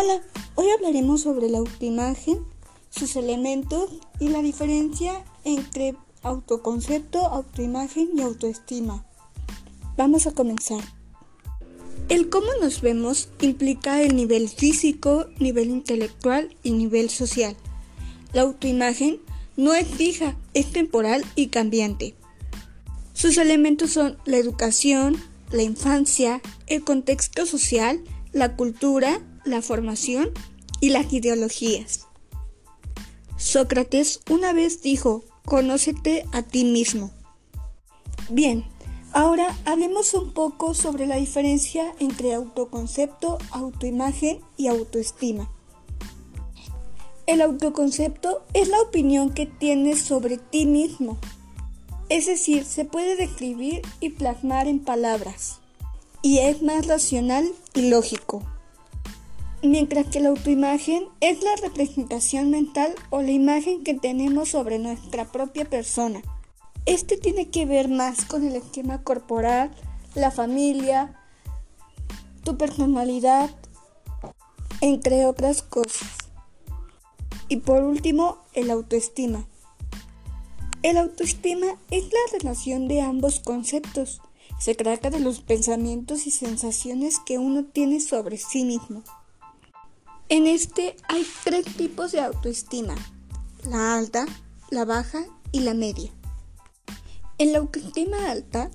Hola, hoy hablaremos sobre la autoimagen, sus elementos y la diferencia entre autoconcepto, autoimagen y autoestima. Vamos a comenzar. El cómo nos vemos implica el nivel físico, nivel intelectual y nivel social. La autoimagen no es fija, es temporal y cambiante. Sus elementos son la educación, la infancia, el contexto social, la cultura, la formación y las ideologías. Sócrates una vez dijo, conócete a ti mismo. Bien, ahora hablemos un poco sobre la diferencia entre autoconcepto, autoimagen y autoestima. El autoconcepto es la opinión que tienes sobre ti mismo, es decir, se puede describir y plasmar en palabras, y es más racional y lógico mientras que la autoimagen es la representación mental o la imagen que tenemos sobre nuestra propia persona. Este tiene que ver más con el esquema corporal, la familia, tu personalidad, entre otras cosas. Y por último, el autoestima. El autoestima es la relación de ambos conceptos. Se trata de los pensamientos y sensaciones que uno tiene sobre sí mismo. En este hay tres tipos de autoestima, la alta, la baja y la media. En la autoestima alta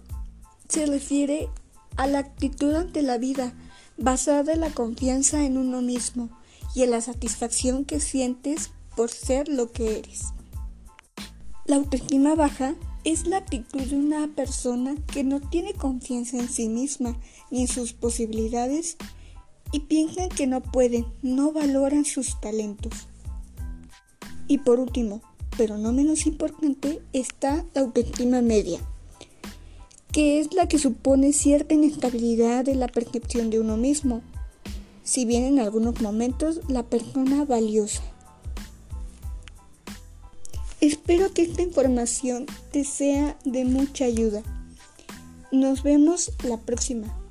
se refiere a la actitud ante la vida basada en la confianza en uno mismo y en la satisfacción que sientes por ser lo que eres. La autoestima baja es la actitud de una persona que no tiene confianza en sí misma ni en sus posibilidades y piensan que no pueden, no valoran sus talentos. Y por último, pero no menos importante, está la autoestima media, que es la que supone cierta inestabilidad de la percepción de uno mismo, si bien en algunos momentos la persona valiosa. Espero que esta información te sea de mucha ayuda. Nos vemos la próxima.